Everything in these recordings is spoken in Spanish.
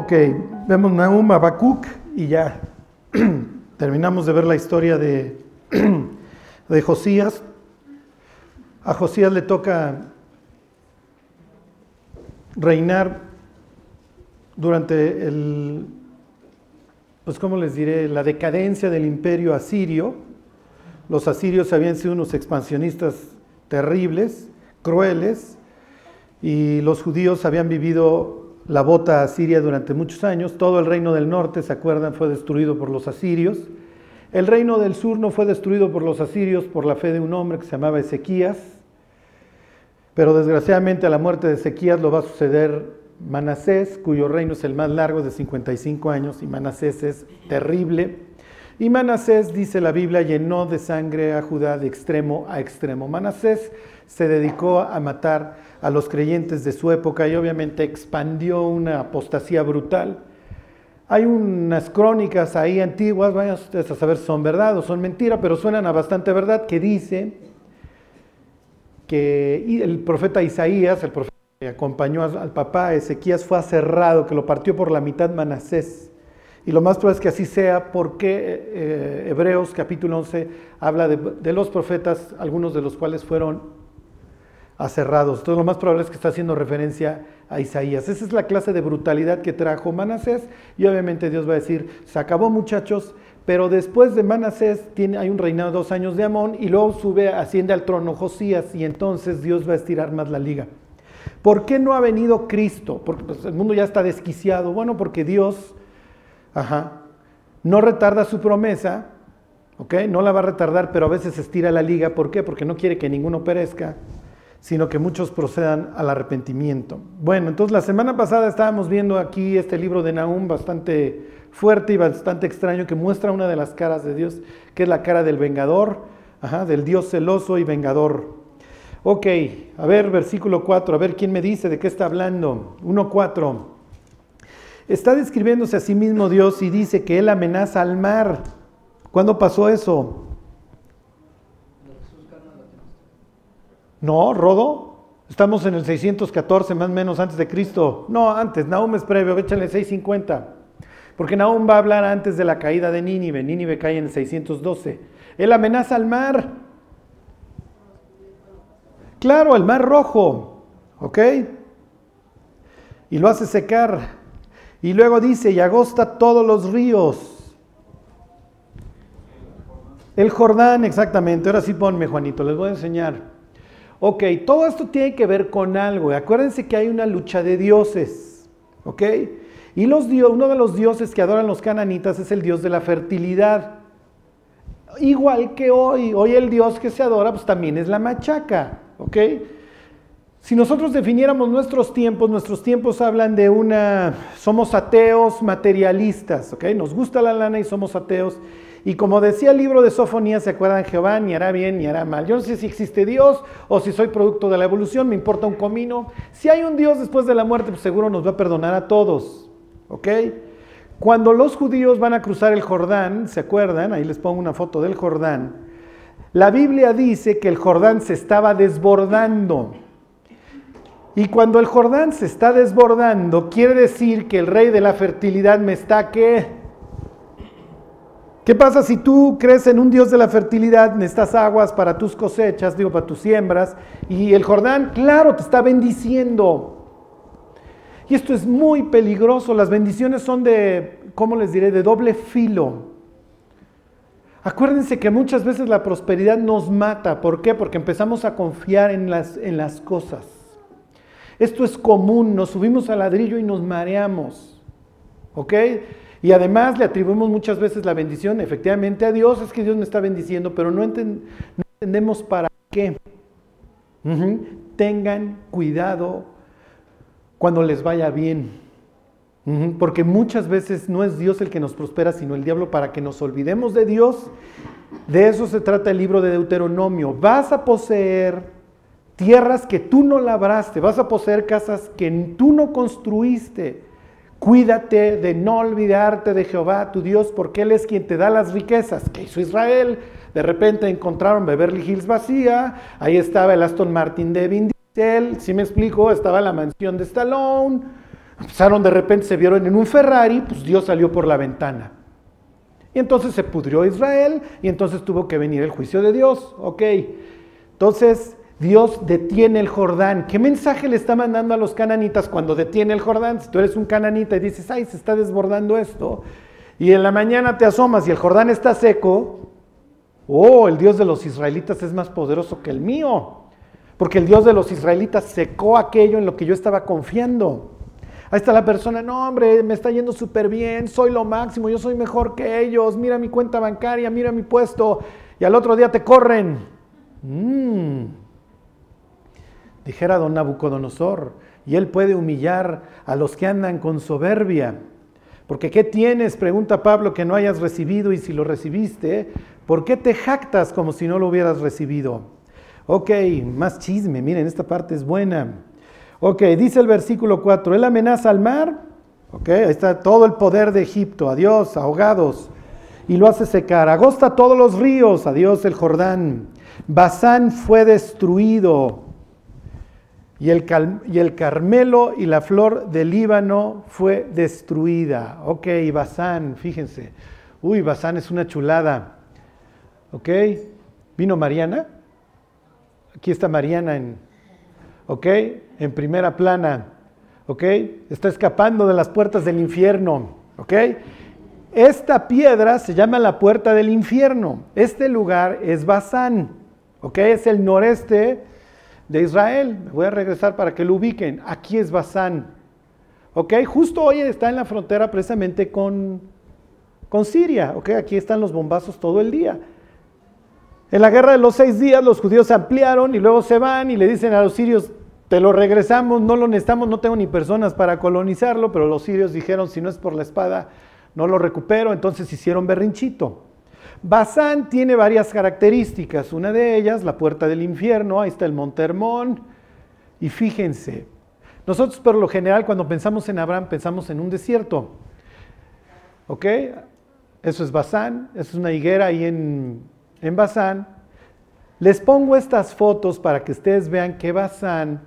Ok, vemos Nahum, Habacuc y ya terminamos de ver la historia de, de Josías. A Josías le toca reinar durante el, pues cómo les diré, la decadencia del imperio asirio. Los asirios habían sido unos expansionistas terribles, crueles, y los judíos habían vivido la bota asiria durante muchos años. Todo el reino del norte, ¿se acuerdan?, fue destruido por los asirios. El reino del sur no fue destruido por los asirios por la fe de un hombre que se llamaba Ezequías, pero desgraciadamente a la muerte de Ezequías lo va a suceder Manasés, cuyo reino es el más largo de 55 años, y Manasés es terrible. Y Manasés, dice la Biblia, llenó de sangre a Judá de extremo a extremo. Manasés se dedicó a matar a los creyentes de su época y obviamente expandió una apostasía brutal. Hay unas crónicas ahí antiguas, vayan ustedes a saber si son verdad o son mentira, pero suenan a bastante verdad, que dice que el profeta Isaías, el profeta que acompañó al papá Ezequías, fue aserrado, que lo partió por la mitad Manasés. Y lo más probable es que así sea porque eh, Hebreos capítulo 11 habla de los profetas, algunos de los cuales fueron aserrados. Entonces lo más probable es que está haciendo referencia a Isaías. Esa es la clase de brutalidad que trajo Manasés y obviamente Dios va a decir, se acabó muchachos, pero después de Manasés tiene, hay un reinado de dos años de Amón y luego sube, asciende al trono Josías y entonces Dios va a estirar más la liga. ¿Por qué no ha venido Cristo? Porque pues, el mundo ya está desquiciado. Bueno, porque Dios no retarda su promesa, ¿ok? No la va a retardar, pero a veces estira la liga. ¿Por qué? Porque no quiere que ninguno perezca sino que muchos procedan al arrepentimiento. Bueno, entonces la semana pasada estábamos viendo aquí este libro de Nahum bastante fuerte y bastante extraño que muestra una de las caras de Dios, que es la cara del vengador, del Dios celoso y vengador. Ok, a ver, versículo 4, a ver quién me dice de qué está hablando. 1.4. Está describiéndose a sí mismo Dios y dice que Él amenaza al mar. ¿Cuándo pasó eso? No, Rodo. Estamos en el 614, más o menos antes de Cristo. No, antes, Nahum es previo, échale 650. Porque Nahum va a hablar antes de la caída de Nínive. Nínive cae en el 612. Él amenaza al mar. Claro, el mar rojo. ¿Ok? Y lo hace secar. Y luego dice, y agosta todos los ríos. El Jordán, exactamente. Ahora sí ponme, Juanito, les voy a enseñar. Ok, todo esto tiene que ver con algo. Acuérdense que hay una lucha de dioses. ¿Ok? Y los, uno de los dioses que adoran los cananitas es el dios de la fertilidad. Igual que hoy. Hoy el dios que se adora pues también es la machaca. ¿Ok? Si nosotros definiéramos nuestros tiempos, nuestros tiempos hablan de una, somos ateos materialistas, ¿ok? Nos gusta la lana y somos ateos. Y como decía el libro de Sofonía, ¿se acuerdan? Jehová ni hará bien ni hará mal. Yo no sé si existe Dios o si soy producto de la evolución, me importa un comino. Si hay un Dios después de la muerte, pues seguro nos va a perdonar a todos. ¿Ok? Cuando los judíos van a cruzar el Jordán, ¿se acuerdan? Ahí les pongo una foto del Jordán. La Biblia dice que el Jordán se estaba desbordando. Y cuando el Jordán se está desbordando, quiere decir que el rey de la fertilidad me está que ¿Qué pasa si tú crees en un Dios de la fertilidad, necesitas aguas para tus cosechas, digo, para tus siembras, y el Jordán, claro, te está bendiciendo? Y esto es muy peligroso, las bendiciones son de, ¿cómo les diré?, de doble filo. Acuérdense que muchas veces la prosperidad nos mata, ¿por qué? Porque empezamos a confiar en las, en las cosas. Esto es común, nos subimos al ladrillo y nos mareamos, ¿ok? Y además le atribuimos muchas veces la bendición efectivamente a Dios, es que Dios me está bendiciendo, pero no, entendemos para qué. Tengan cuidado cuando les vaya bien. Porque muchas veces no es Dios el que nos prospera, sino el diablo para que nos olvidemos de Dios. De eso se trata el libro de Deuteronomio. Vas a poseer tierras que tú no labraste, vas a poseer casas que tú no construiste. Cuídate de no olvidarte de Jehová, tu Dios, porque Él es quien te da las riquezas. ¿Qué hizo Israel? De repente encontraron Beverly Hills vacía, ahí estaba el Aston Martin de Vin Diesel, si me explico, estaba la mansión de Stallone, Empezaron de repente, se vieron en un Ferrari, pues Dios salió por la ventana. Y entonces se pudrió Israel y entonces tuvo que venir el juicio de Dios. Ok. Entonces Dios detiene el Jordán. ¿Qué mensaje le está mandando a los cananitas cuando detiene el Jordán? Si tú eres un cananita y dices, ay, se está desbordando esto, y en la mañana te asomas y el Jordán está seco, oh, el Dios de los israelitas es más poderoso que el mío, porque el Dios de los israelitas secó aquello en lo que yo estaba confiando. Ahí está la persona, no hombre, me está yendo súper bien, soy lo máximo, yo soy mejor que ellos, mira mi cuenta bancaria, mira mi puesto, y al otro día te corren. Mm. Dijera don Nabucodonosor, y él puede humillar a los que andan con soberbia. Porque ¿qué tienes? Pregunta Pablo que no hayas recibido y si lo recibiste, ¿por qué te jactas como si no lo hubieras recibido? Ok, más chisme, miren, esta parte es buena. Ok, dice el versículo 4, él amenaza al mar, ok, ahí está todo el poder de Egipto, adiós, ahogados, y lo hace secar, agosta todos los ríos, adiós el Jordán, Basán fue destruido, y el, y el, Carmelo y la flor del Líbano fue destruida. Ok, Basán, fíjense. Uy, Basán es una chulada. Ok, vino Mariana. Aquí está Mariana en, ok, en primera plana. Ok, está escapando de las puertas del infierno. Ok, esta piedra se llama la puerta del infierno. Este lugar es Basán. Ok, es el noreste de Israel. Me voy a regresar para que lo ubiquen. Aquí es Basán. ¿Ok? Justo hoy está en la frontera precisamente con, con Siria. ¿Ok? Aquí están los bombazos todo el día. En la guerra de los seis días los judíos se ampliaron y luego se van y le dicen a los sirios, te lo regresamos, no lo necesitamos, no tengo ni personas para colonizarlo, pero los sirios dijeron, si no es por la espada, no lo recupero, entonces hicieron berrinchito. Basán tiene varias características, una de ellas, la puerta del infierno, ahí está el Monte Hermón, y fíjense, nosotros por lo general cuando pensamos en Abraham pensamos en un desierto, ¿ok? Eso es Basán, eso es una higuera ahí en, en. Les pongo estas fotos para que ustedes vean que Basán,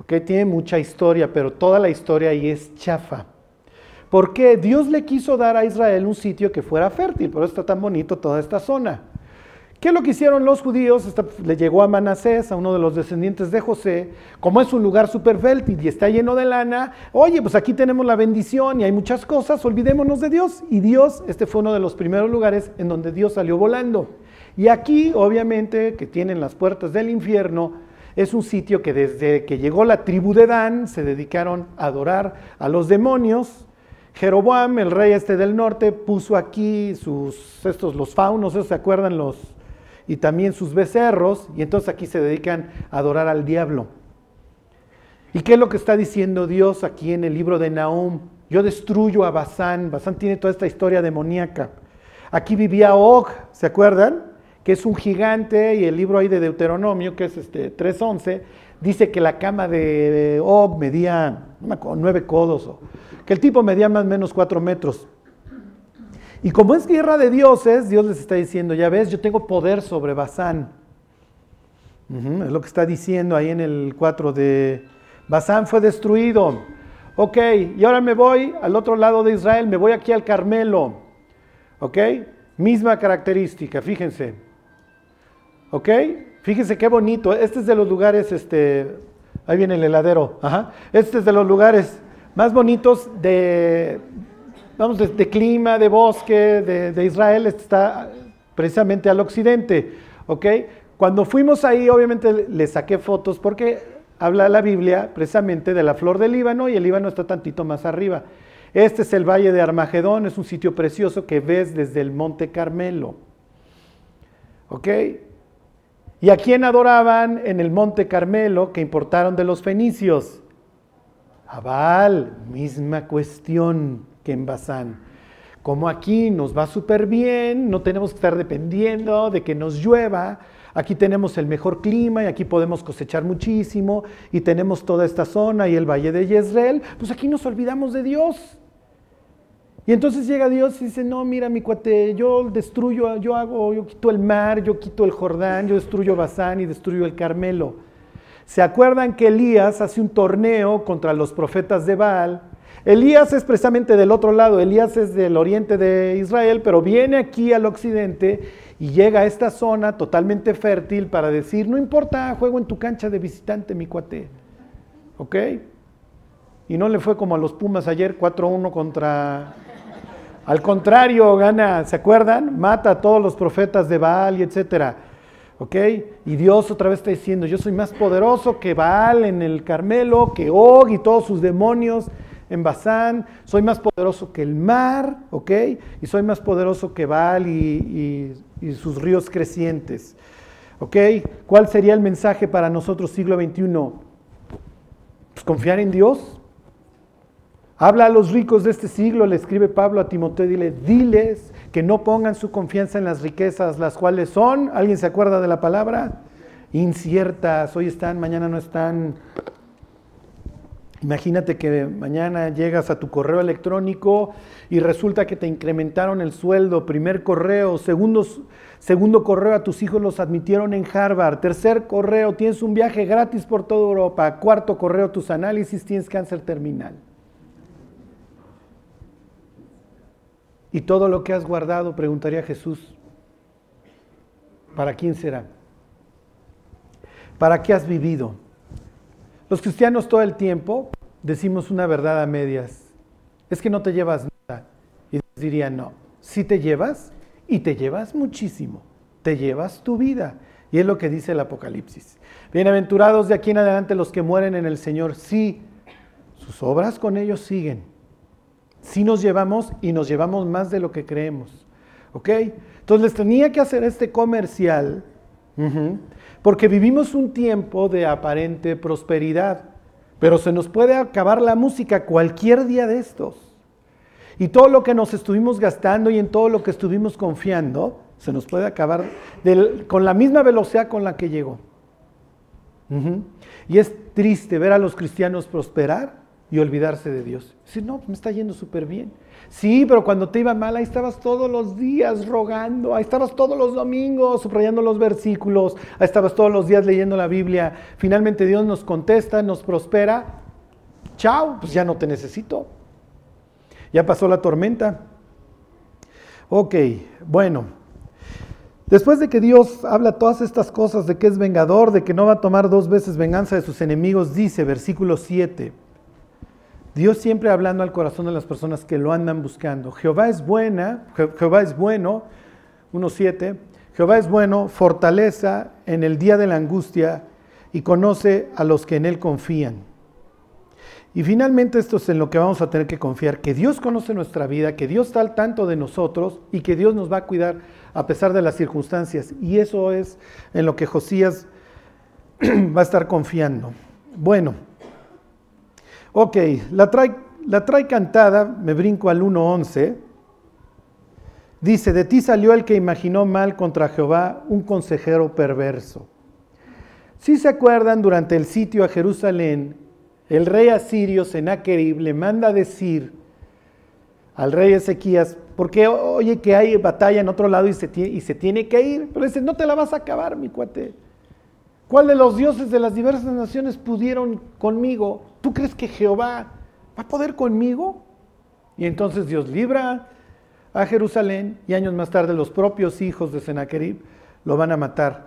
¿ok? Tiene mucha historia, pero toda la historia ahí es chafa. Porque Dios le quiso dar a Israel un sitio que fuera fértil, por eso está tan bonito toda esta zona. ¿Qué es lo que hicieron los judíos? le llegó a Manasés, a uno de los descendientes de José, como es un lugar súper fértil y está lleno de lana, oye, pues aquí tenemos la bendición y hay muchas cosas, olvidémonos de Dios. Y Dios, este fue uno de los primeros lugares en donde Dios salió volando. Y aquí, obviamente, que tienen las puertas del infierno, es un sitio que desde que llegó la tribu de Dan se dedicaron a adorar a los demonios, Jeroboam, el rey este del norte, puso aquí sus, estos, los faunos, ¿se acuerdan? Los, y también sus becerros, y entonces aquí se dedican a adorar al diablo. ¿Y qué es lo que está diciendo Dios aquí en el libro de Nahum? Yo destruyo a Basán. Basán tiene toda esta historia demoníaca. Aquí vivía Og, ¿se acuerdan? Que es un gigante, y el libro ahí de Deuteronomio, que es este 3.11, dice que la cama de Og medía nueve codos o que el tipo medía más o menos cuatro metros. Y como es guerra de dioses, Dios les está diciendo, ya ves, yo tengo poder sobre Basán. es lo que está diciendo ahí en el 4 de Basán fue destruido. Ok, y ahora me voy al otro lado de Israel, me voy aquí al Carmelo. Ok, misma característica, fíjense. Ok, fíjense qué bonito. Este es de los lugares, este, ahí viene el heladero. Ajá. Este es de los lugares más bonitos de, vamos, de, clima, de bosque, de, Israel, está precisamente al occidente, ¿ok? Cuando fuimos ahí, obviamente le saqué fotos porque habla la Biblia precisamente de la flor del Líbano y el Líbano está tantito más arriba. Este es el Valle de Armagedón, es un sitio precioso que ves desde el Monte Carmelo. ¿Ok? ¿Y a quién adoraban en el Monte Carmelo que importaron de los fenicios? Abal, misma cuestión que en Bazán. Como aquí nos va súper bien, no tenemos que estar dependiendo de que nos llueva, aquí tenemos el mejor clima y aquí podemos cosechar muchísimo y tenemos toda esta zona y el valle de Yezreel, pues aquí nos olvidamos de Dios. Y entonces llega Dios y dice, no, mira mi cuate, yo destruyo, yo hago, yo quito el mar, yo quito el Jordán, yo destruyo Bazán y destruyo el Carmelo. ¿Se acuerdan que Elías hace un torneo contra los profetas de Baal Elías es precisamente del otro lado, Elías es del oriente de Israel, pero viene aquí al occidente y llega a esta zona totalmente fértil para decir, no importa, juego en tu cancha de visitante, mi cuate. ¿Ok? Y no le fue como a los Pumas ayer, 4-1 contra... Al contrario, gana, ¿se acuerdan? Mata a todos los profetas de Baal y etcétera. ¿Ok? Y Dios otra vez está diciendo, yo soy más poderoso que Baal en el Carmelo, que Og y todos sus demonios en Bazán, soy más poderoso que el mar, ¿ok? Y soy más poderoso que Baal y, y sus ríos crecientes. ¿Ok? ¿Cuál sería el mensaje para nosotros siglo XXI? Pues confiar en Dios. Habla a los ricos de este siglo, le escribe Pablo a Timoteo, dile, diles que no pongan su confianza en las riquezas, las cuales son, ¿alguien se acuerda de la palabra? Inciertas, hoy están, mañana no están. Imagínate que mañana llegas a tu correo electrónico y resulta que te incrementaron el sueldo, primer correo, segundo correo a tus hijos los admitieron en Harvard, tercer correo tienes un viaje gratis por toda Europa, cuarto correo tus análisis tienes cáncer terminal. Y todo lo que has guardado, preguntaría Jesús, ¿para quién será? ¿Para qué has vivido? Los cristianos todo el tiempo decimos una verdad a medias. Es que no te llevas nada. Y dirían, no, si te llevas y te llevas muchísimo. Te llevas tu vida. Y es lo que dice el Apocalipsis. Bienaventurados de aquí en adelante los que mueren en el Señor. Sí, sus obras con ellos siguen. Sí nos llevamos y nos llevamos más de lo que creemos. ¿Ok? Entonces les tenía que hacer este comercial porque vivimos un tiempo de aparente prosperidad, pero se nos puede acabar la música cualquier día de estos. Y todo lo que nos estuvimos gastando y en todo lo que estuvimos confiando, se nos puede acabar con la misma velocidad con la que llegó. Y es triste ver a los cristianos prosperar y olvidarse de Dios. Decir, no, me está yendo súper bien. Sí, pero cuando te iba mal, ahí estabas todos los días rogando, ahí estabas todos los domingos subrayando los versículos, ahí estabas todos los días leyendo la Biblia. Finalmente Dios nos contesta, nos prospera. Chao, pues ya no te necesito. Ya pasó la tormenta. Ok, bueno. Después de que Dios habla todas estas cosas de que es vengador, de que no va a tomar dos veces venganza de sus enemigos, dice versículo 7. Dios siempre hablando al corazón de las personas que lo andan buscando. Jehová es buena, Jehová es bueno, 1.7, Jehová es bueno, fortaleza en el día de la angustia y conoce a los que en él confían. Y finalmente esto es en lo que vamos a tener que confiar, que Dios conoce nuestra vida, que Dios está al tanto de nosotros y que Dios nos va a cuidar a pesar de las circunstancias. Y eso es en lo que Josías va a estar confiando. Bueno, Ok, la trae, cantada, me brinco al 1.11. Dice, de ti salió el que imaginó mal contra Jehová, un consejero perverso. Si se acuerdan, durante el sitio a Jerusalén, el rey asirio Sennacherib le manda decir al rey Ezequías, porque oye que hay batalla en otro lado y se, y se tiene que ir, pero dice, no te la vas a acabar, mi cuate. ¿Cuál de los dioses de las diversas naciones pudieron conmigo? ¿Tú crees que Jehová va a poder conmigo? Y entonces Dios libra a Jerusalén y años más tarde los propios hijos de Sennacherib lo van a matar.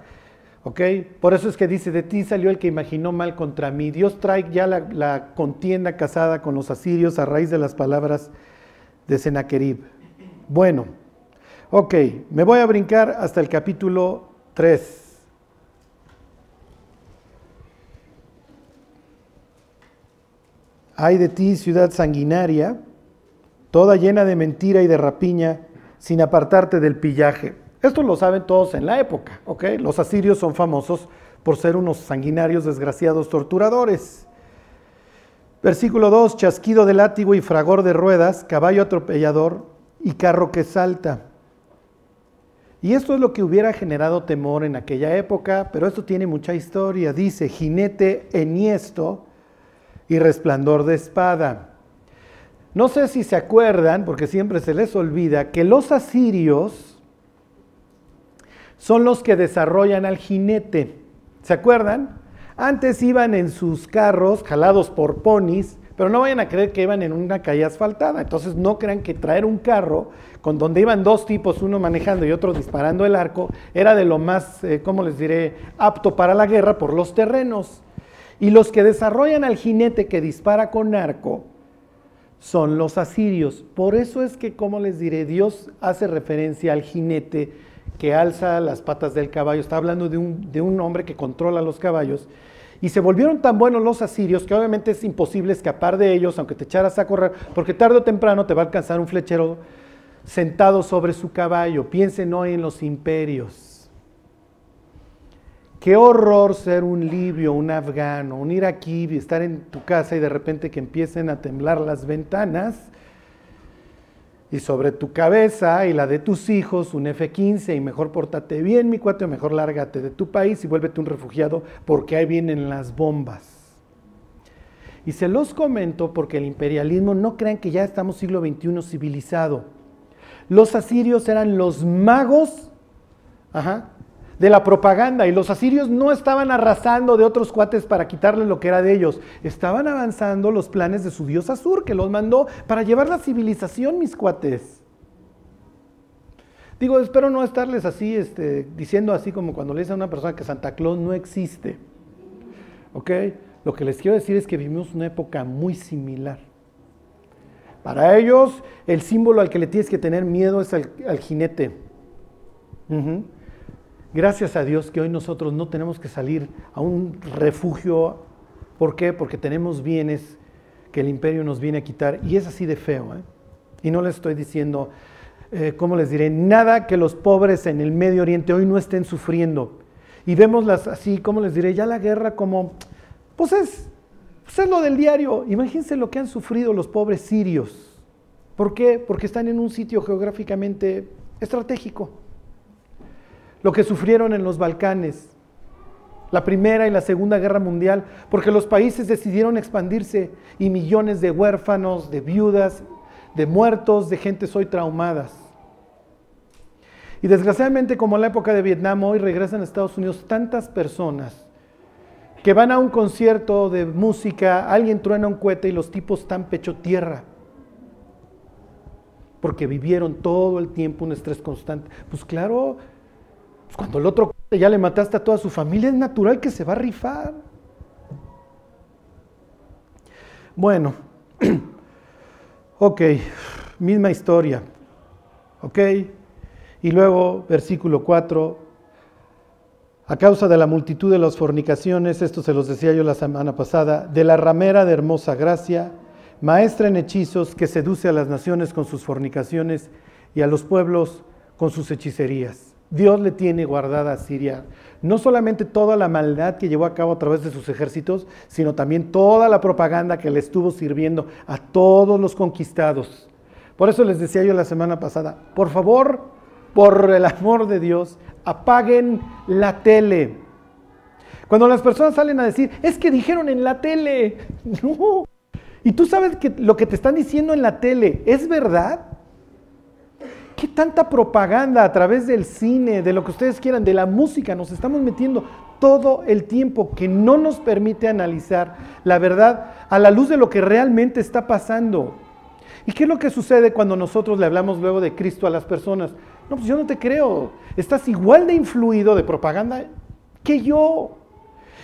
¿Ok? Por eso es que dice, de ti salió el que imaginó mal contra mí. Dios trae ya la, contienda casada con los asirios a raíz de las palabras de Sennacherib. Bueno, ok, me voy a brincar hasta el capítulo 3. Ay de ti, ciudad sanguinaria, toda llena de mentira y de rapiña, sin apartarte del pillaje. Esto lo saben todos en la época, ¿ok? Los asirios son famosos por ser unos sanguinarios, desgraciados, torturadores. Versículo 2, chasquido de látigo y fragor de ruedas, caballo atropellador y carro que salta. Y esto es lo que hubiera generado temor en aquella época, pero esto tiene mucha historia. Dice, jinete enhiesto, y resplandor de espada. No sé si se acuerdan, porque siempre se les olvida, que los asirios son los que desarrollan al jinete. ¿Se acuerdan? Antes iban en sus carros, jalados por ponis, pero no vayan a creer que iban en una calle asfaltada. Entonces no crean que traer un carro con donde iban dos tipos, uno manejando y otro disparando el arco, era de lo más, eh, ¿cómo les diré?, apto para la guerra por los terrenos. Y los que desarrollan al jinete que dispara con arco son los asirios. Por eso es que, como les diré, Dios hace referencia al jinete que alza las patas del caballo. Está hablando de un, de un hombre que controla los caballos. Y se volvieron tan buenos los asirios que obviamente es imposible escapar de ellos, aunque te echaras a correr, porque tarde o temprano te va a alcanzar un flechero sentado sobre su caballo. Piensen hoy en los imperios. Qué horror ser un libio, un afgano, un iraquí, estar en tu casa y de repente que empiecen a temblar las ventanas y sobre tu cabeza y la de tus hijos un F-15 y mejor pórtate bien, mi cuate, mejor lárgate de tu país y vuélvete un refugiado porque ahí vienen las bombas. Y se los comento porque el imperialismo no crean que ya estamos siglo XXI civilizado. Los asirios eran los magos ajá, de la propaganda y los asirios no estaban arrasando de otros cuates para quitarles lo que era de ellos, estaban avanzando los planes de su dios Azur que los mandó para llevar la civilización, mis cuates. Digo, espero no estarles así, este, diciendo así como cuando le dicen a una persona que Santa Claus no existe. ¿Ok? Lo que les quiero decir es que vivimos una época muy similar. Para ellos, el símbolo al que le tienes que tener miedo es al, jinete. Gracias a Dios que hoy nosotros no tenemos que salir a un refugio. ¿Por qué? Porque tenemos bienes que el imperio nos viene a quitar y es así de feo. ¿eh? Y no les estoy diciendo, eh, ¿cómo les diré? Nada que los pobres en el Medio Oriente hoy no estén sufriendo. Y vemos las así, ¿cómo les diré? Ya la guerra como, pues es, pues es lo del diario. Imagínense lo que han sufrido los pobres sirios. ¿Por qué? Porque están en un sitio geográficamente estratégico lo que sufrieron en los Balcanes, la Primera y la Segunda Guerra Mundial, porque los países decidieron expandirse y millones de huérfanos, de viudas, de muertos, de gentes hoy traumadas. Y desgraciadamente, como en la época de Vietnam, hoy regresan a Estados Unidos tantas personas que van a un concierto de música, alguien truena un cohete y los tipos están pecho tierra. Porque vivieron todo el tiempo un estrés constante. Pues claro, pues cuando el otro ya le mataste a toda su familia, es natural que se va a rifar. Bueno, ok, misma historia. Ok, y luego versículo 4. A causa de la multitud de las fornicaciones, esto se los decía yo la semana pasada, de la ramera de hermosa gracia, maestra en hechizos que seduce a las naciones con sus fornicaciones y a los pueblos con sus hechicerías. Dios le tiene guardada a Siria no solamente toda la maldad que llevó a cabo a través de sus ejércitos, sino también toda la propaganda que le estuvo sirviendo a todos los conquistados. Por eso les decía yo la semana pasada, por favor, por el amor de Dios, apaguen la tele. Cuando las personas salen a decir, es que dijeron en la tele, no. Y tú sabes que lo que te están diciendo en la tele es verdad. ¿Qué tanta propaganda a través del cine, de lo que ustedes quieran, de la música nos estamos metiendo todo el tiempo que no nos permite analizar la verdad a la luz de lo que realmente está pasando? ¿Y qué es lo que sucede cuando nosotros le hablamos luego de Cristo a las personas? No, pues yo no te creo. Estás igual de influido de propaganda que yo.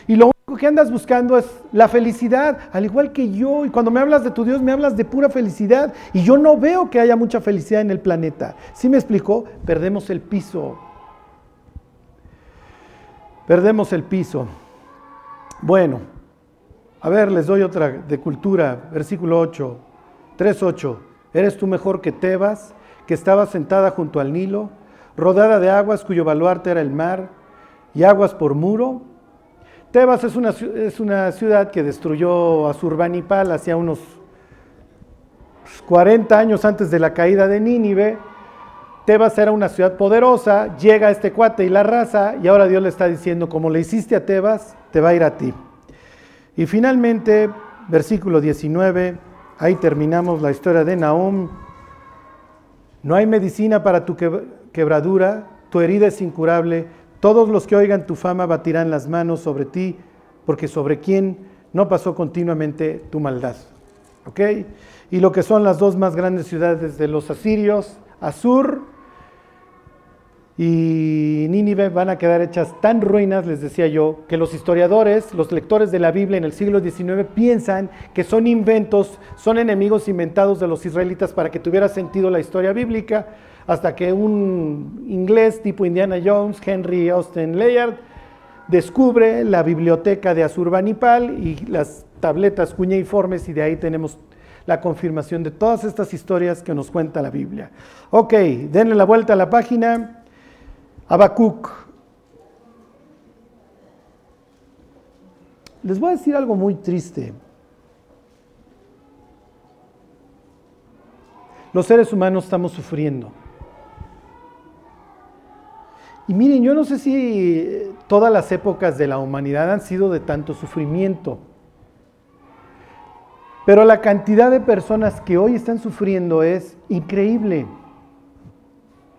Y lo que andas buscando es la felicidad, al igual que yo. Y cuando me hablas de tu Dios, me hablas de pura felicidad. Y yo no veo que haya mucha felicidad en el planeta. ¿Sí me explicó? Perdemos el piso. Perdemos el piso. Bueno, a ver, les doy otra de cultura, versículo 8, 3.8. ¿Eres tú mejor que Tebas, que estaba sentada junto al Nilo, rodada de aguas cuyo baluarte era el mar, y aguas por muro? Tebas es una, es una ciudad que destruyó a Surbanipal hacia unos 40 años antes de la caída de Nínive. Tebas era una ciudad poderosa, llega este cuate y la raza, y ahora Dios le está diciendo, como le hiciste a Tebas, te va a ir a ti. Y finalmente, versículo 19, ahí terminamos la historia de Nahum. No hay medicina para tu quebradura, tu herida es incurable, todos los que oigan tu fama batirán las manos sobre ti, porque sobre quién no pasó continuamente tu maldad. ¿Ok? Y lo que son las dos más grandes ciudades de los asirios, Asur y Nínive, van a quedar hechas tan ruinas, les decía yo, que los historiadores, los lectores de la Biblia en el siglo XIX piensan que son inventos, son enemigos inventados de los israelitas para que tuviera sentido la historia bíblica, hasta que un inglés tipo Indiana Jones, Henry Austin Layard, descubre la biblioteca de Asurbanipal y las tabletas cuñeiformes y de ahí tenemos la confirmación de todas estas historias que nos cuenta la Biblia. Ok, denle la vuelta a la página. Habacuc. Les voy a decir algo muy triste. Los seres humanos estamos sufriendo. Y miren, yo no sé si todas las épocas de la humanidad han sido de tanto sufrimiento. Pero la cantidad de personas que hoy están sufriendo es increíble.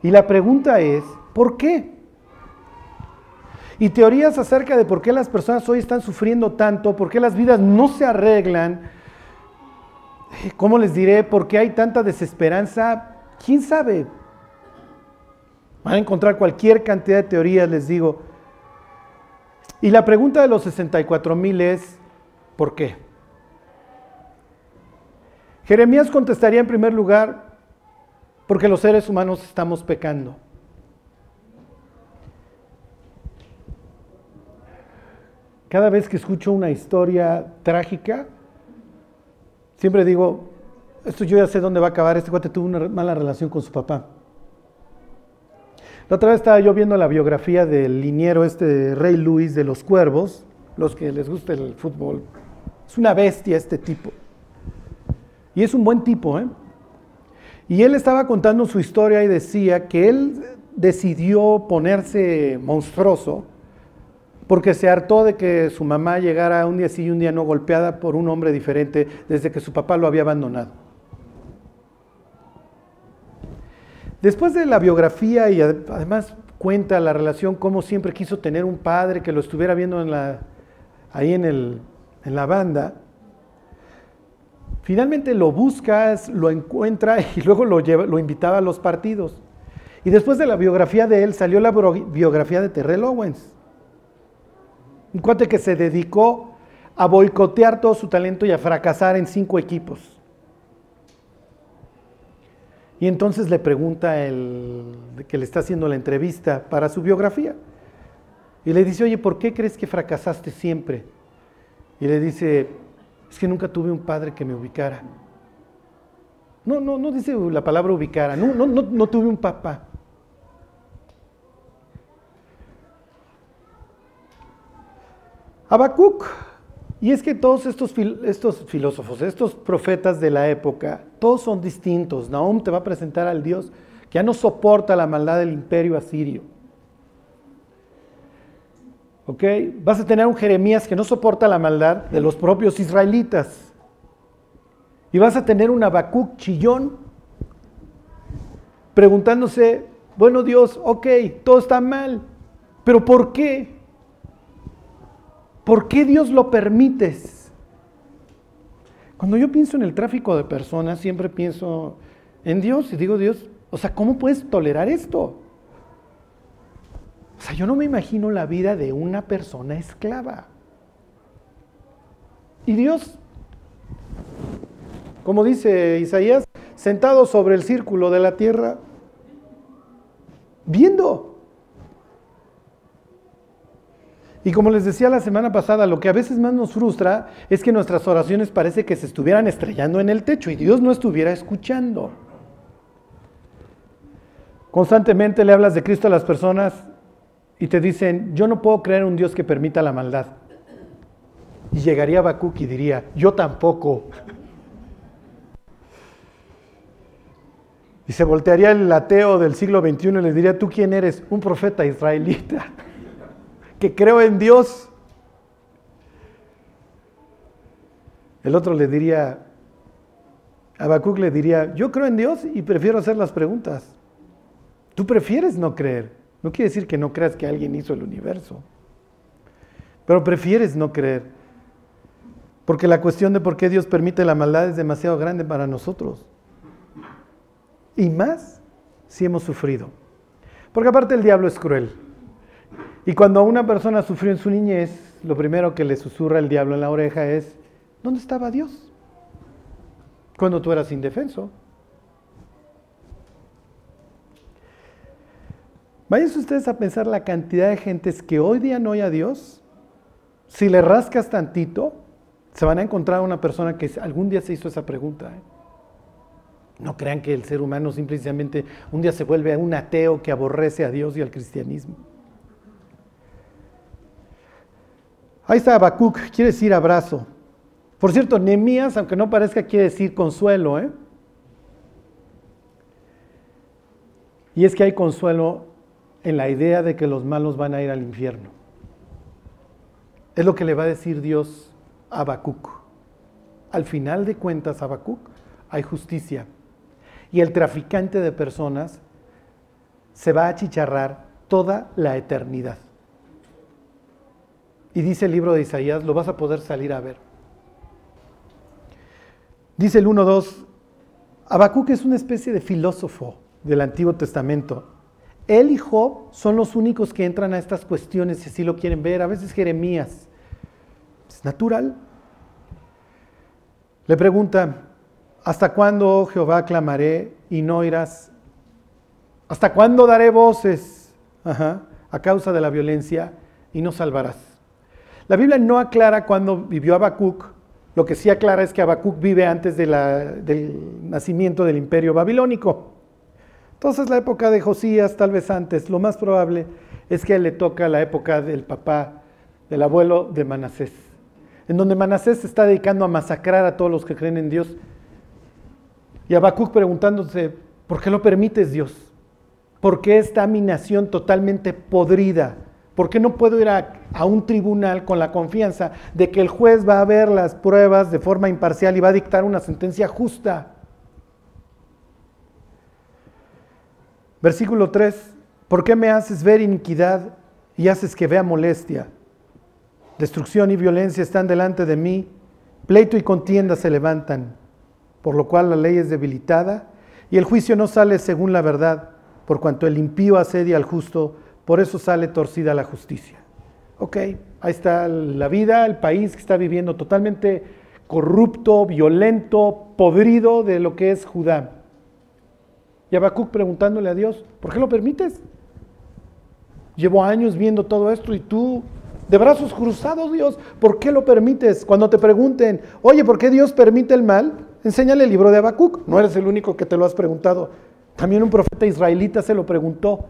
Y la pregunta es, ¿por qué? Y teorías acerca de por qué las personas hoy están sufriendo tanto, por qué las vidas no se arreglan, ¿cómo les diré? ¿Por qué hay tanta desesperanza? ¿Quién sabe? Van a encontrar cualquier cantidad de teorías, les digo. Y la pregunta de los 64 mil es, ¿por qué? Jeremías contestaría en primer lugar, porque los seres humanos estamos pecando. Cada vez que escucho una historia trágica, siempre digo, esto yo ya sé dónde va a acabar, este cuate tuvo una mala relación con su papá. La otra vez estaba yo viendo la biografía del liniero este Rey Luis de los Cuervos, los que les gusta el fútbol. Es una bestia este tipo. Y es un buen tipo, ¿eh? Y él estaba contando su historia y decía que él decidió ponerse monstruoso porque se hartó de que su mamá llegara un día sí y un día no golpeada por un hombre diferente desde que su papá lo había abandonado. Después de la biografía y además cuenta la relación, cómo siempre quiso tener un padre que lo estuviera viendo en la, ahí en, el, en la banda, Finalmente lo buscas, lo encuentra y luego lo, lleva, lo invitaba a los partidos. Y después de la biografía de él salió la biografía de Terrell Owens. Un cuate que se dedicó a boicotear todo su talento y a fracasar en cinco equipos. Y entonces le pregunta el que le está haciendo la entrevista para su biografía. Y le dice, oye, ¿por qué crees que fracasaste siempre? Y le dice, es que nunca tuve un padre que me ubicara. No, no, no dice la palabra ubicara, no, no, no, tuve un papá. Habacuc, y es que todos estos, estos filósofos, estos profetas de la época, todos son distintos. Nahum te va a presentar al Dios que ya no soporta la maldad del imperio asirio. ¿Ok? Vas a tener un Jeremías que no soporta la maldad de los propios israelitas. Y vas a tener un Habacuc chillón preguntándose, bueno Dios, ok, todo está mal, pero ¿por qué? ¿Por qué Dios lo permites? Cuando yo pienso en el tráfico de personas, siempre pienso en Dios y digo, Dios, o sea, ¿cómo puedes tolerar esto? O sea, yo no me imagino la vida de una persona esclava. Y Dios, como dice Isaías, sentado sobre el círculo de la tierra, viendo. Y como les decía la semana pasada, lo que a veces más nos frustra es que nuestras oraciones parece que se estuvieran estrellando en el techo y Dios no estuviera escuchando. Constantemente le hablas de Cristo a las personas y te dicen, yo no puedo creer en un Dios que permita la maldad. Y llegaría Habacuc y diría, yo tampoco. Y se voltearía el ateo del siglo XXI y le diría, ¿tú quién eres? Un profeta israelita, que creo en Dios. El otro le diría, Habacuc le diría, yo creo en Dios y prefiero hacer las preguntas. Tú prefieres no creer. No quiere decir que no creas que alguien hizo el universo, pero prefieres no creer. Porque la cuestión de por qué Dios permite la maldad es demasiado grande para nosotros. Y más si hemos sufrido. Porque aparte el diablo es cruel. Y cuando una persona sufrió en su niñez, lo primero que le susurra el diablo en la oreja es, ¿dónde estaba Dios? Cuando tú eras indefenso. Vayan ustedes a pensar la cantidad de gentes que hoy día no hay a Dios. Si le rascas tantito, se van a encontrar una persona que algún día se hizo esa pregunta. ¿eh? No crean que el ser humano simplemente un día se vuelve un ateo que aborrece a Dios y al cristianismo. Ahí está Habacuc, quiere decir abrazo. Por cierto, Nemías, aunque no parezca, quiere decir consuelo. ¿eh? Y es que hay consuelo en la idea de que los malos van a ir al infierno. Es lo que le va a decir Dios a Habacuc. Al final de cuentas, Habacuc, hay justicia. Y el traficante de personas se va a achicharrar toda la eternidad. Y dice el libro de Isaías, lo vas a poder salir a ver. Dice el 1.2, Habacuc es una especie de filósofo del Antiguo Testamento. Él y Job son los únicos que entran a estas cuestiones, si así lo quieren ver. A veces Jeremías. Es natural. Le pregunta, ¿hasta cuándo, oh Jehová, clamaré y no irás? ¿Hasta cuándo daré voces a causa de la violencia y no salvarás? La Biblia no aclara cuándo vivió Habacuc. Lo que sí aclara es que Habacuc vive antes del nacimiento del imperio babilónico. Entonces la época de Josías, tal vez antes, lo más probable es que le toca la época del papá, del abuelo de Manasés, en donde Manasés se está dedicando a masacrar a todos los que creen en Dios. Y Habacuc preguntándose, ¿por qué lo permites Dios? ¿Por qué está mi nación totalmente podrida? ¿Por qué no puedo ir a, un tribunal con la confianza de que el juez va a ver las pruebas de forma imparcial y va a dictar una sentencia justa? Versículo 3, ¿por qué me haces ver iniquidad y haces que vea molestia? Destrucción y violencia están delante de mí, pleito y contienda se levantan, por lo cual la ley es debilitada y el juicio no sale según la verdad, por cuanto el impío asedia al justo, por eso sale torcida la justicia. Ok, ahí está la vida, el país que está viviendo totalmente corrupto, violento, podrido de lo que es Judá. Y Habacuc preguntándole a Dios, ¿por qué lo permites? Llevo años viendo todo esto y tú, de brazos cruzados, Dios, ¿por qué lo permites? Cuando te pregunten, oye, ¿por qué Dios permite el mal? Enséñale el libro de Habacuc. No eres el único que te lo has preguntado. También un profeta israelita se lo preguntó.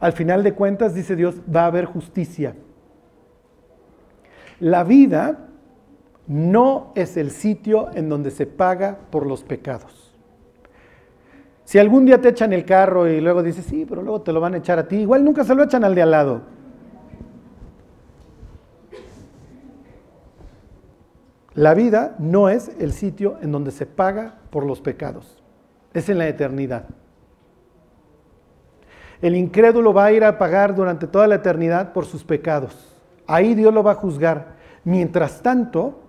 Al final de cuentas, dice Dios, va a haber justicia. La vida no es el sitio en donde se paga por los pecados. Si algún día te echan el carro y luego dices, sí, pero luego te lo van a echar a ti, igual nunca se lo echan al de al lado. La vida no es el sitio en donde se paga por los pecados, es en la eternidad. El incrédulo va a ir a pagar durante toda la eternidad por sus pecados. Ahí Dios lo va a juzgar. Mientras tanto,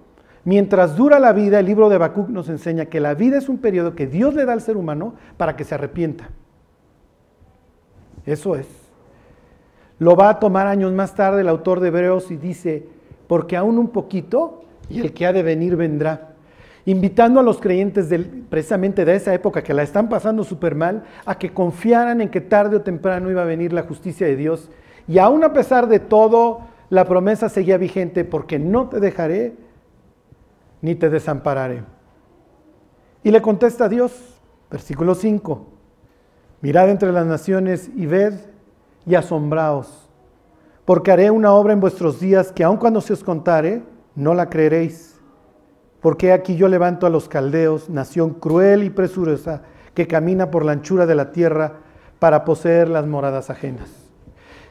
Mientras dura la vida, el libro de Habacuc nos enseña que la vida es un periodo que Dios le da al ser humano para que se arrepienta. Eso es. Lo va a tomar años más tarde el autor de Hebreos y dice, porque aún un poquito y el que ha de venir vendrá. Invitando a los creyentes precisamente de esa época que la están pasando súper mal a que confiaran en que tarde o temprano iba a venir la justicia de Dios. Y aún a pesar de todo, la promesa seguía vigente porque no te dejaré ni te desampararé. Y le contesta Dios, versículo 5, mirad entre las naciones y ved y asombraos, porque haré una obra en vuestros días que aun cuando se os contare, no la creeréis. Porque aquí yo levanto a los caldeos, nación cruel y presurosa, que camina por la anchura de la tierra para poseer las moradas ajenas.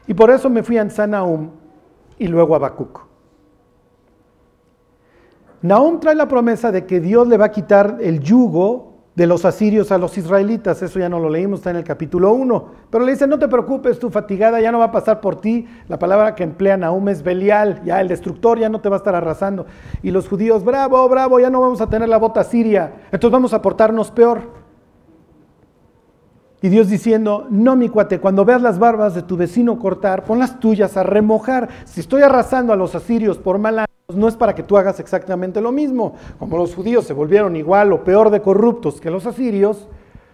Y por eso me fui a Sanaum y luego a Bacuc. Nahum trae la promesa de que Dios le va a quitar el yugo de los asirios a los israelitas, eso ya no lo leímos, está en el capítulo 1, pero le dice, no te preocupes, tu fatigada ya no va a pasar por ti, la palabra que emplea Nahum es Belial, ya el destructor ya no te va a estar arrasando, y los judíos, bravo, bravo, ya no vamos a tener la bota siria, entonces vamos a portarnos peor. Y Dios diciendo, no mi cuate, cuando veas las barbas de tu vecino cortar, pon las tuyas a remojar, si estoy arrasando a los asirios por mala no es para que tú hagas exactamente lo mismo. Como los judíos se volvieron igual o peor de corruptos que los asirios,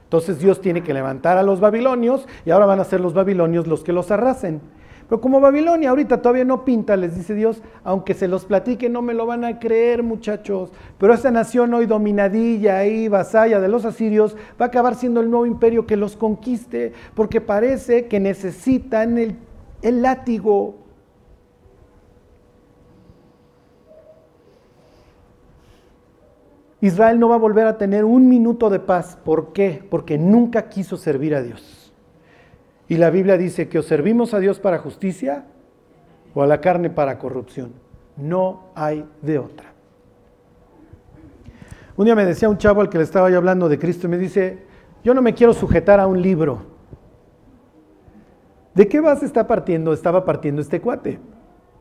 entonces Dios tiene que levantar a los babilonios y ahora van a ser los babilonios los que los arrasen. Pero como Babilonia ahorita todavía no pinta, les dice Dios, aunque se los platique no me lo van a creer muchachos, pero esta nación hoy dominadilla y vasalla de los asirios va a acabar siendo el nuevo imperio que los conquiste, porque parece que necesitan el, el látigo Israel no va a volver a tener un minuto de paz. ¿Por qué? Porque nunca quiso servir a Dios. Y la Biblia dice que o servimos a Dios para justicia o a la carne para corrupción. No hay de otra. Un día me decía un chavo al que le estaba yo hablando de Cristo y me dice, yo no me quiero sujetar a un libro. ¿De qué vas está partiendo? Estaba partiendo este cuate.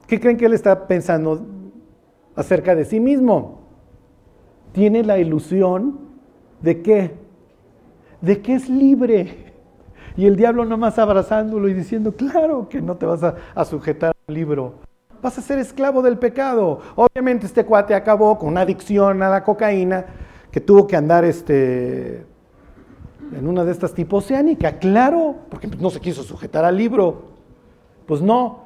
¿Qué creen que él está pensando acerca de sí mismo? Tiene la ilusión de que, de que es libre. Y el diablo nomás abrazándolo y diciendo, claro que no te vas a, sujetar al libro. Vas a ser esclavo del pecado. Obviamente este cuate acabó con una adicción a la cocaína que tuvo que andar este, en una de estas tipo oceánica. Claro, porque no se quiso sujetar al libro. Pues no,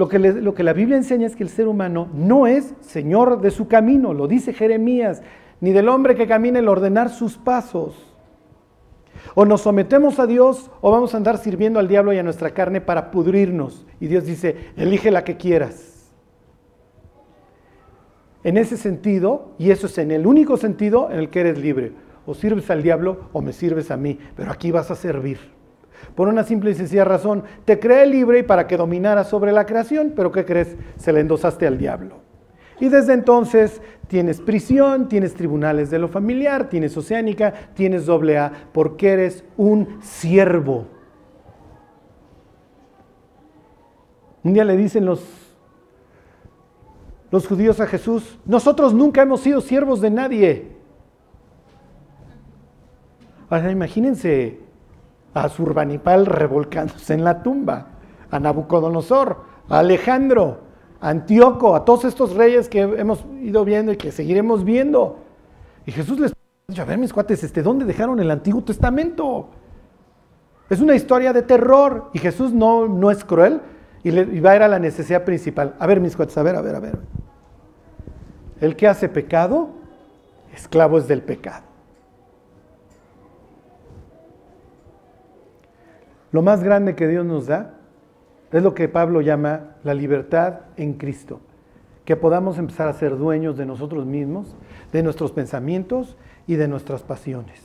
lo que, lo que la Biblia enseña es que el ser humano no es señor de su camino, lo dice Jeremías, ni del hombre que camina el ordenar sus pasos. O nos sometemos a Dios o vamos a andar sirviendo al diablo y a nuestra carne para pudrirnos. Y Dios dice, elige la que quieras. En ese sentido, y eso es en el único sentido en el que eres libre, o sirves al diablo o me sirves a mí, pero aquí vas a servir. Por una simple y sencilla razón, te creé libre y para que dominara sobre la creación, pero ¿qué crees? Se le endosaste al diablo. Y desde entonces tienes prisión, tienes tribunales de lo familiar, tienes oceánica, tienes doble A, porque eres un siervo. Un día le dicen los, los judíos a Jesús, nosotros nunca hemos sido siervos de nadie. Ahora imagínense a Surbanipal revolcándose en la tumba, a Nabucodonosor, a Alejandro, a Antíoco, a todos estos reyes que hemos ido viendo y que seguiremos viendo. Y Jesús les dijo, a ver mis cuates, este, ¿dónde dejaron el Antiguo Testamento? Es una historia de terror y Jesús no, no es cruel y, le, y va a ir a la necesidad principal. A ver mis cuates, a ver, a ver, a ver. El que hace pecado, esclavo es del pecado. Lo más grande que Dios nos da es lo que Pablo llama la libertad en Cristo. Que podamos empezar a ser dueños de nosotros mismos, de nuestros pensamientos y de nuestras pasiones.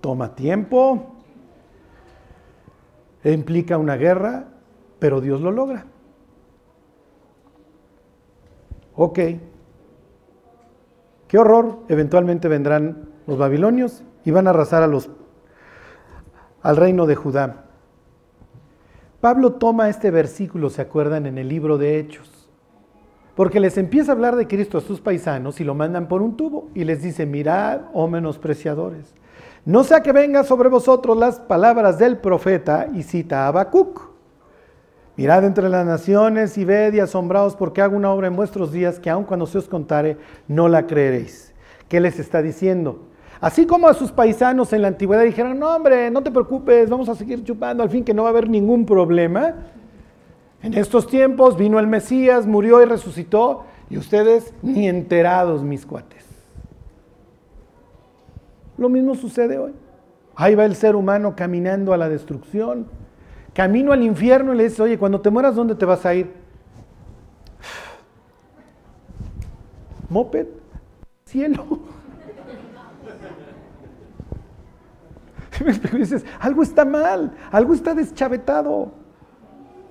Toma tiempo, implica una guerra, pero Dios lo logra. Ok. Qué horror, eventualmente vendrán los babilonios y van a arrasar a los al reino de Judá. Pablo toma este versículo, ¿se acuerdan? En el libro de Hechos. Porque les empieza a hablar de Cristo a sus paisanos y lo mandan por un tubo y les dice, mirad, oh menospreciadores, no sea que vengan sobre vosotros las palabras del profeta y cita a Habacuc. Mirad entre las naciones y ved y asombraos porque hago una obra en vuestros días que aun cuando se os contare no la creeréis. ¿Qué les está diciendo? Así como a sus paisanos en la antigüedad dijeron, no hombre, no te preocupes, vamos a seguir chupando, al fin que no va a haber ningún problema. En estos tiempos vino el Mesías, murió y resucitó, y ustedes ni enterados, mis cuates. Lo mismo sucede hoy. Ahí va el ser humano caminando a la destrucción, camino al infierno y le dice, oye, cuando te mueras, ¿dónde te vas a ir? Moped, cielo. Dices, algo está mal, algo está deschavetado.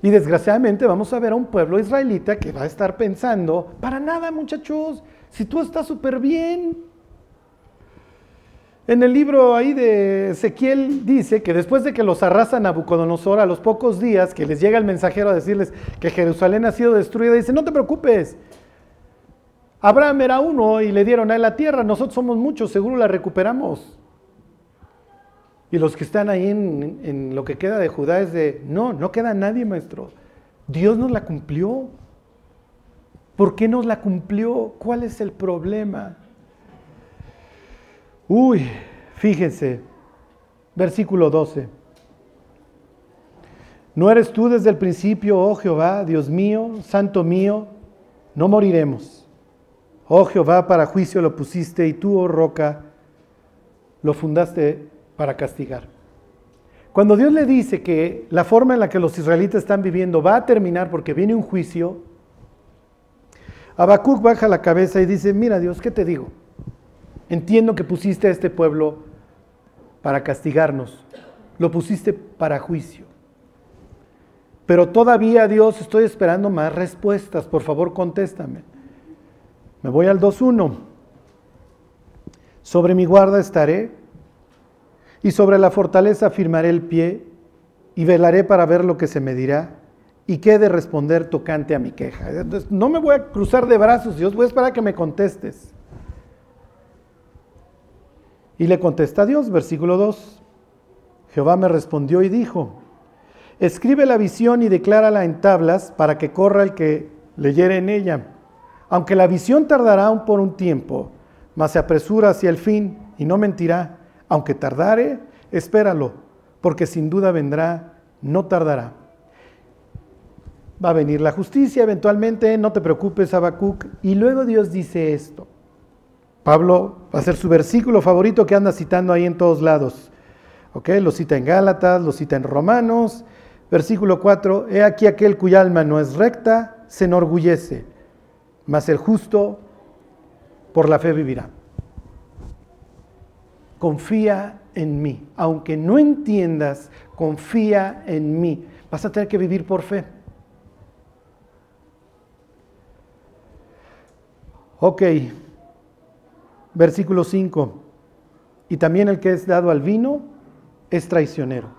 Y desgraciadamente vamos a ver a un pueblo israelita que va a estar pensando, para nada muchachos, si tú estás súper bien, En el libro ahí de Ezequiel dice que después de que los arrasa Nabucodonosor, a los pocos días que les llega el mensajero a decirles que Jerusalén ha sido destruida, dice, no te preocupes, Abraham era uno y le dieron a él la tierra, nosotros somos muchos, seguro la recuperamos. Y los que están ahí en, lo que queda de Judá es de, no, no queda nadie, maestro. Dios nos la cumplió. ¿Por qué nos la cumplió? ¿Cuál es el problema? Uy, fíjense, versículo 12. ¿No eres tú desde el principio, oh Jehová, Dios mío, santo mío? No moriremos. Oh Jehová, para juicio lo pusiste y tú, oh roca, lo fundaste para castigar. Cuando Dios le dice que la forma en la que los israelitas están viviendo va a terminar porque viene un juicio, Habacuc baja la cabeza y dice, mira Dios, ¿qué te digo? Entiendo que pusiste a este pueblo para castigarnos, lo pusiste para juicio. Pero todavía, Dios, estoy esperando más respuestas. Por favor, contéstame. Me voy al 2.1. Sobre mi guarda estaré y sobre la fortaleza firmaré el pie y velaré para ver lo que se me dirá y qué de responder tocante a mi queja. Entonces, no me voy a cruzar de brazos, Dios, voy a esperar que me contestes. Y le contesta a Dios, versículo 2. Jehová me respondió y dijo, escribe la visión y declárala en tablas para que corra el que leyere en ella. Aunque la visión tardará aún por un tiempo, mas se apresura hacia el fin y no mentirá. Aunque tardare, espéralo, porque sin duda vendrá, no tardará. Va a venir la justicia eventualmente, no te preocupes, Habacuc. Y luego Dios dice esto. Pablo va a ser su versículo favorito que anda citando ahí en todos lados. ¿Ok? Lo cita en Gálatas, lo cita en Romanos. Versículo 4, he aquí aquel cuya alma no es recta, se enorgullece, mas el justo por la fe vivirá. Confía en mí, aunque no entiendas, confía en mí. Vas a tener que vivir por fe. Ok, Versículo 5. Y también el que es dado al vino es traicionero.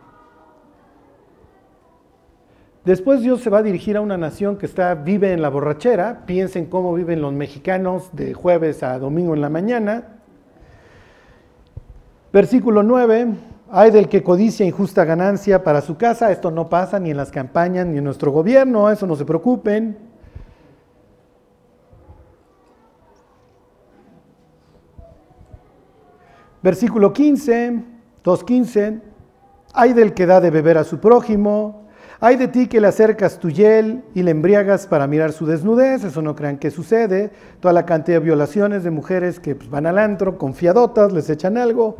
Después Dios se va a dirigir a una nación que está, vive en la borrachera. Piensen cómo viven los mexicanos de jueves a domingo en la mañana. Versículo 9. Hay del que codicia injusta ganancia para su casa. Esto no pasa ni en las campañas ni en nuestro gobierno. Eso no se preocupen. Versículo 15, 2.15, hay del que da de beber a su prójimo, hay de ti que le acercas tu hiel y le embriagas para mirar su desnudez, eso no crean que sucede, toda la cantidad de violaciones de mujeres que pues, van al antro, confiadotas, les echan algo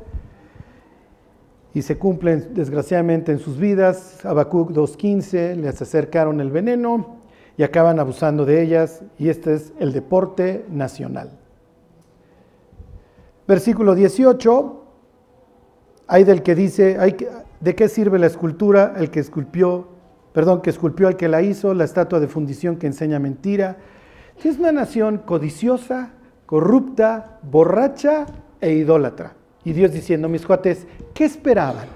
y se cumplen desgraciadamente en sus vidas. Habacuc 2.15, les acercaron el veneno y acaban abusando de ellas y este es el deporte nacional. Versículo 18, hay del que dice, ¿de qué sirve la escultura? El que esculpió, perdón, que esculpió al que la hizo, la estatua de fundición que enseña mentira. Es una nación codiciosa, corrupta, borracha e idólatra. Y Dios diciendo, mis cuates, ¿qué esperaban?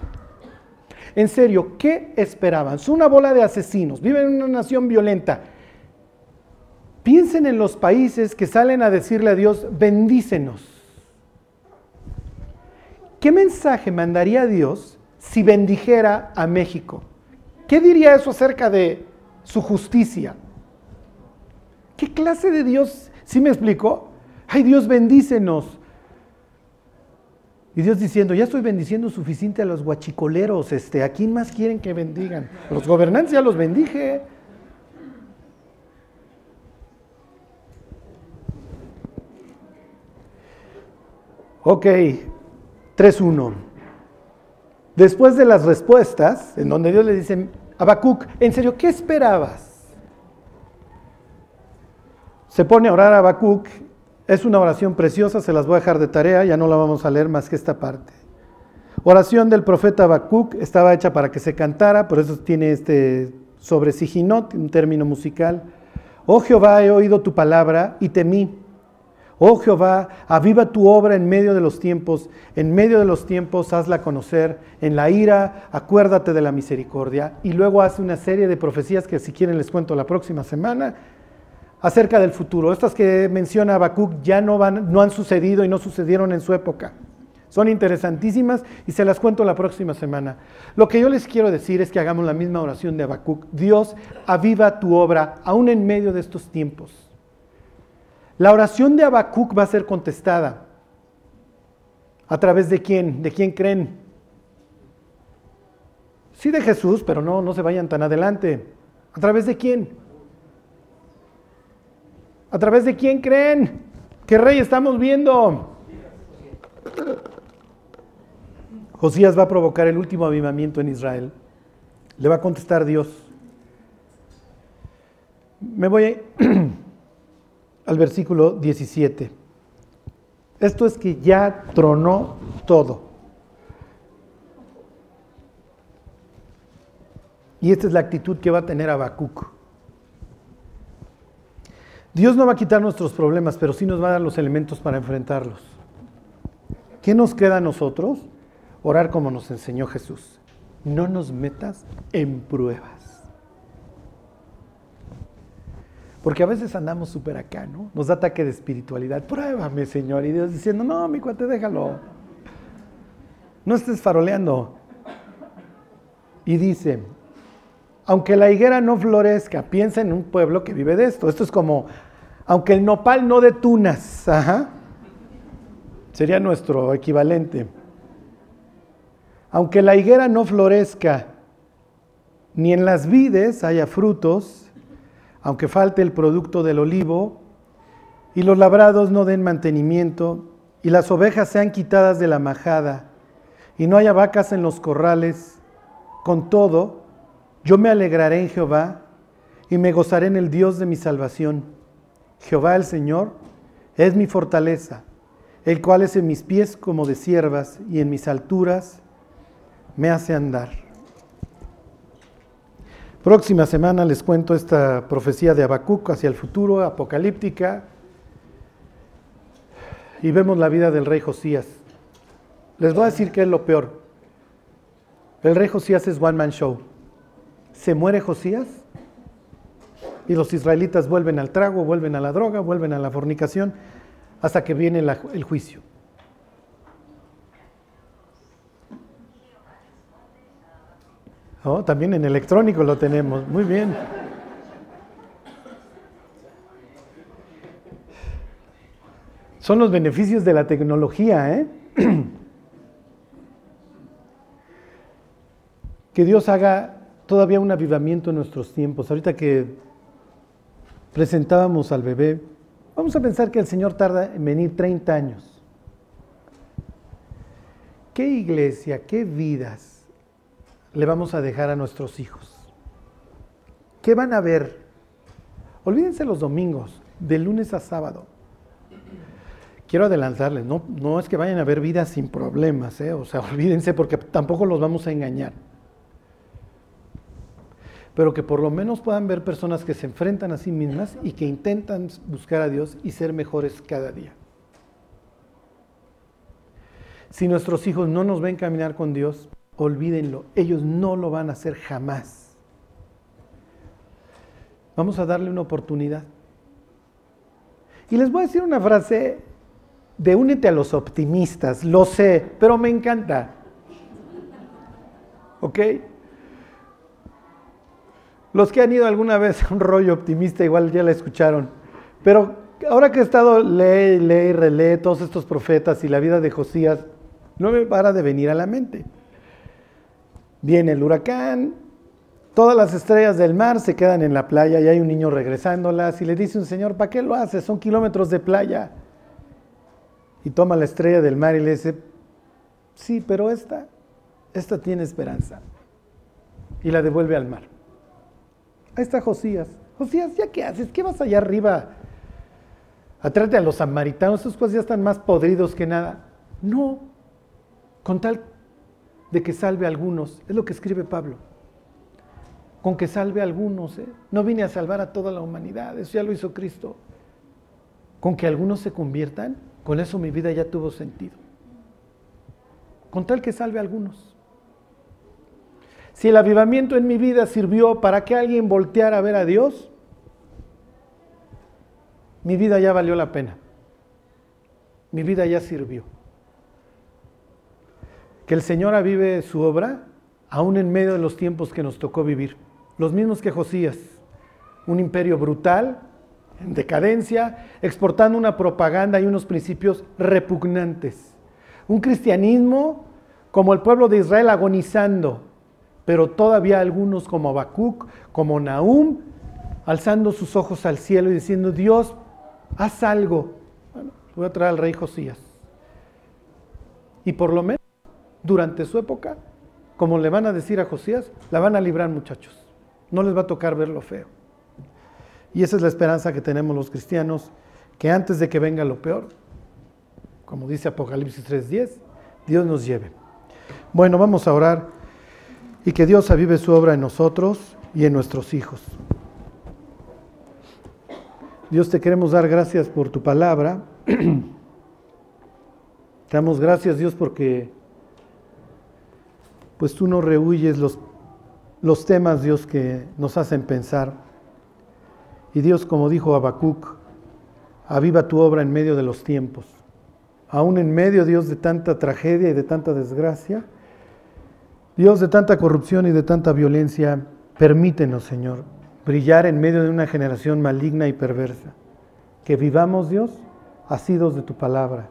En serio, ¿qué esperaban? Son una bola de asesinos, viven en una nación violenta. Piensen en los países que salen a decirle a Dios, bendícenos. ¿Qué mensaje mandaría Dios si bendijera a México? ¿Qué diría eso acerca de su justicia? ¿Qué clase de Dios? ¿Sí me explico? Ay, Dios bendícenos. Y Dios diciendo, ya estoy bendiciendo suficiente a los guachicoleros, este, ¿a quién más quieren que bendigan? Los gobernantes ya los bendije. Ok, 3.1. Después de las respuestas, en donde Dios le dice, Habacuc, en serio, ¿qué esperabas? Se pone a orar a Habacuc, es una oración preciosa, se las voy a dejar de tarea, ya no la vamos a leer más que esta parte. Oración del profeta Habacuc estaba hecha para que se cantara, por eso tiene este sobre Sijinot, un término musical. Oh Jehová, he oído tu palabra y temí Oh Jehová, aviva tu obra en medio de los tiempos, en medio de los tiempos hazla conocer, en la ira acuérdate de la misericordia. Y luego hace una serie de profecías que si quieren les cuento la próxima semana acerca del futuro. Estas que menciona Habacuc ya no, van, no han sucedido y no sucedieron en su época. Son interesantísimas y se las cuento la próxima semana. Lo que yo les quiero decir es que hagamos la misma oración de Habacuc. Dios, aviva tu obra aún en medio de estos tiempos. La oración de Habacuc va a ser contestada. ¿A través de quién? ¿De quién creen? Sí de Jesús, pero no, no se vayan tan adelante. ¿A través de quién? ¿A través de quién creen? ¿Qué rey estamos viendo? Josías va a provocar el último avivamiento en Israel. Le va a contestar Dios. Me voy al versículo 17. Esto es que ya tronó todo. Y esta es la actitud que va a tener Habacuc. Dios no va a quitar nuestros problemas, pero sí nos va a dar los elementos para enfrentarlos. ¿Qué nos queda a nosotros? Orar como nos enseñó Jesús. No nos metas en pruebas. Porque a veces andamos súper acá, ¿no? Nos da ataque de espiritualidad. Pruébame, Señor. Y Dios diciendo, no, mi cuate, déjalo. No estés faroleando. Y dice, aunque la higuera no florezca, piensa en un pueblo que vive de esto. Esto es como, aunque el nopal no de tunas, sería nuestro equivalente. Aunque la higuera no florezca, ni en las vides haya frutos, aunque falte el producto del olivo, y los labrados no den mantenimiento, y las ovejas sean quitadas de la majada, y no haya vacas en los corrales, con todo, yo me alegraré en Jehová, y me gozaré en el Dios de mi salvación. Jehová el Señor es mi fortaleza, el cual es en mis pies como de siervas, y en mis alturas me hace andar. Próxima semana les cuento esta profecía de Habacuc hacia el futuro, apocalíptica, y vemos la vida del rey Josías. Les voy a decir qué es lo peor. El rey Josías es one man show. Se muere Josías y los israelitas vuelven al trago, vuelven a la droga, vuelven a la fornicación, hasta que viene el juicio. Oh, también en electrónico lo tenemos. Muy bien. Son los beneficios de la tecnología, ¿eh? que Dios haga todavía un avivamiento en nuestros tiempos. Ahorita que presentábamos al bebé, vamos a pensar que el Señor tarda en venir 30 años. ¿Qué iglesia, qué vidas le vamos a dejar a nuestros hijos? ¿Qué van a ver? Olvídense los domingos, de lunes a sábado. Quiero adelantarles, no, no es que vayan a ver vidas sin problemas, ¿eh? o sea, olvídense porque tampoco los vamos a engañar. Pero que por lo menos puedan ver personas que se enfrentan a sí mismas y que intentan buscar a Dios y ser mejores cada día. Si nuestros hijos no nos ven caminar con Dios, olvídenlo, ellos no lo van a hacer jamás. Vamos a darle una oportunidad. Y les voy a decir una frase de únete a los optimistas, lo sé, pero me encanta. ¿Ok? Los que han ido alguna vez a un rollo optimista igual ya la escucharon. Pero ahora que he estado, lee, lee, relee todos estos profetas y la vida de Josías, no me para de venir a la mente. Viene el huracán, todas las estrellas del mar se quedan en la playa y hay un niño regresándolas y le dice un señor, ¿para qué lo haces? Son kilómetros de playa. Y toma la estrella del mar y le dice, sí, pero esta, esta tiene esperanza. Y la devuelve al mar. Ahí está Josías. Josías, ¿ya qué haces? ¿Qué vas allá arriba? Atrate a los samaritanos, esos pues ya están más podridos que nada. No, con tal de que salve a algunos. Es lo que escribe Pablo. Con que salve a algunos. ¿eh? No vine a salvar a toda la humanidad. Eso ya lo hizo Cristo. Con que algunos se conviertan, con eso mi vida ya tuvo sentido. Con tal que salve a algunos. Si el avivamiento en mi vida sirvió para que alguien volteara a ver a Dios, mi vida ya valió la pena. Mi vida ya sirvió. Que el Señor avive su obra aún en medio de los tiempos que nos tocó vivir. Los mismos que Josías. Un imperio brutal, en decadencia, exportando una propaganda y unos principios repugnantes. Un cristianismo como el pueblo de Israel agonizando, pero todavía algunos como Habacuc, como Nahum, alzando sus ojos al cielo y diciendo, Dios, haz algo. Bueno, voy a traer al rey Josías. Y por lo menos, durante su época, como le van a decir a Josías, la van a librar muchachos. No les va a tocar ver lo feo. Y esa es la esperanza que tenemos los cristianos, que antes de que venga lo peor, como dice Apocalipsis 3:10, Dios nos lleve. Bueno, vamos a orar y que Dios avive su obra en nosotros y en nuestros hijos. Dios te queremos dar gracias por tu palabra. Te damos gracias Dios porque pues tú no rehuyes los, los temas Dios que nos hacen pensar. Y Dios como dijo Habacuc, aviva tu obra en medio de los tiempos. Aún en medio Dios de tanta tragedia y de tanta desgracia, Dios de tanta corrupción y de tanta violencia, permítenos Señor brillar en medio de una generación maligna y perversa. Que vivamos, Dios, asidos de tu palabra.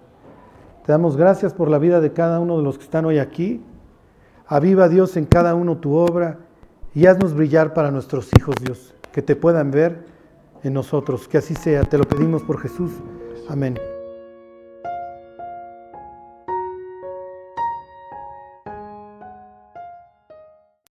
Te damos gracias por la vida de cada uno de los que están hoy aquí. Aviva, Dios, en cada uno tu obra y haznos brillar para nuestros hijos, Dios, que te puedan ver en nosotros. Que así sea. Te lo pedimos por Jesús. Amén.